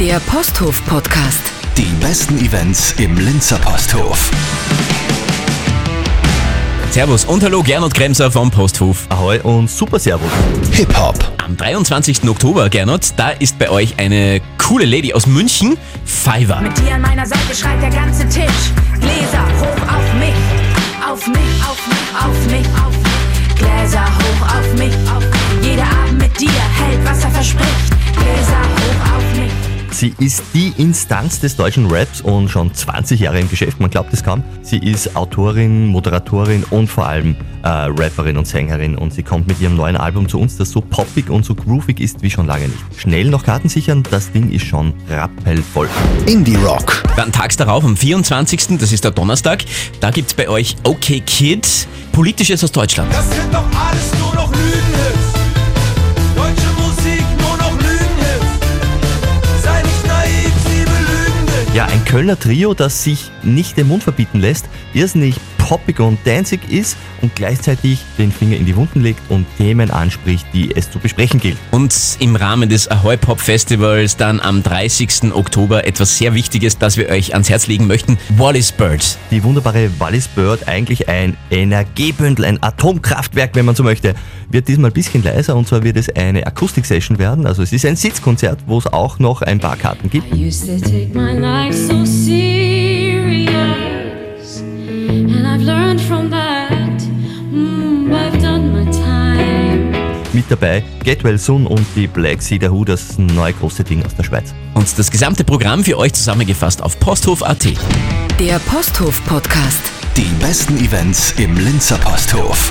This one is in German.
Der Posthof-Podcast. Die besten Events im Linzer Posthof. Servus und hallo Gernot Kremser vom Posthof. Ahoi und super Servus. Hip-Hop, Am 23. Oktober, Gernot, da ist bei euch eine coole Lady aus München, Fiverr. Mit dir an meiner Seite schreit der ganze Tisch. Gläser hoch auf mich, auf mich, auf mich, auf mich, auf mich. Gläser hoch auf mich, auf mich. Sie ist die Instanz des deutschen Raps und schon 20 Jahre im Geschäft, man glaubt es kaum. Sie ist Autorin, Moderatorin und vor allem äh, Rapperin und Sängerin und sie kommt mit ihrem neuen Album zu uns, das so poppig und so groovig ist wie schon lange nicht. Schnell noch Karten sichern, das Ding ist schon rappellvoll. Indie-Rock, Dann tags darauf, am 24., das ist der Donnerstag, da gibt's bei euch OK Kid, Politisches aus Deutschland. Das sind doch alles nur noch Lügenhits. Kölner Trio, das sich nicht den Mund verbieten lässt, irrsinnig poppig und danzig ist und gleichzeitig den Finger in die Wunden legt und Themen anspricht, die es zu besprechen gilt. Und im Rahmen des Ahoy Pop Festivals dann am 30. Oktober etwas sehr Wichtiges, das wir euch ans Herz legen möchten, Wallis Bird. Die wunderbare Wallis Bird, eigentlich ein Energiebündel, ein Atomkraftwerk, wenn man so möchte, wird diesmal ein bisschen leiser und zwar wird es eine Akustik-Session werden. Also es ist ein Sitzkonzert, wo es auch noch ein paar Karten gibt. I used to take my life so dabei Get Well Soon und die Black Sea Who, das neue große Ding aus der Schweiz. Und das gesamte Programm für euch zusammengefasst auf posthof.at. Der Posthof-Podcast. die besten Events im Linzer Posthof.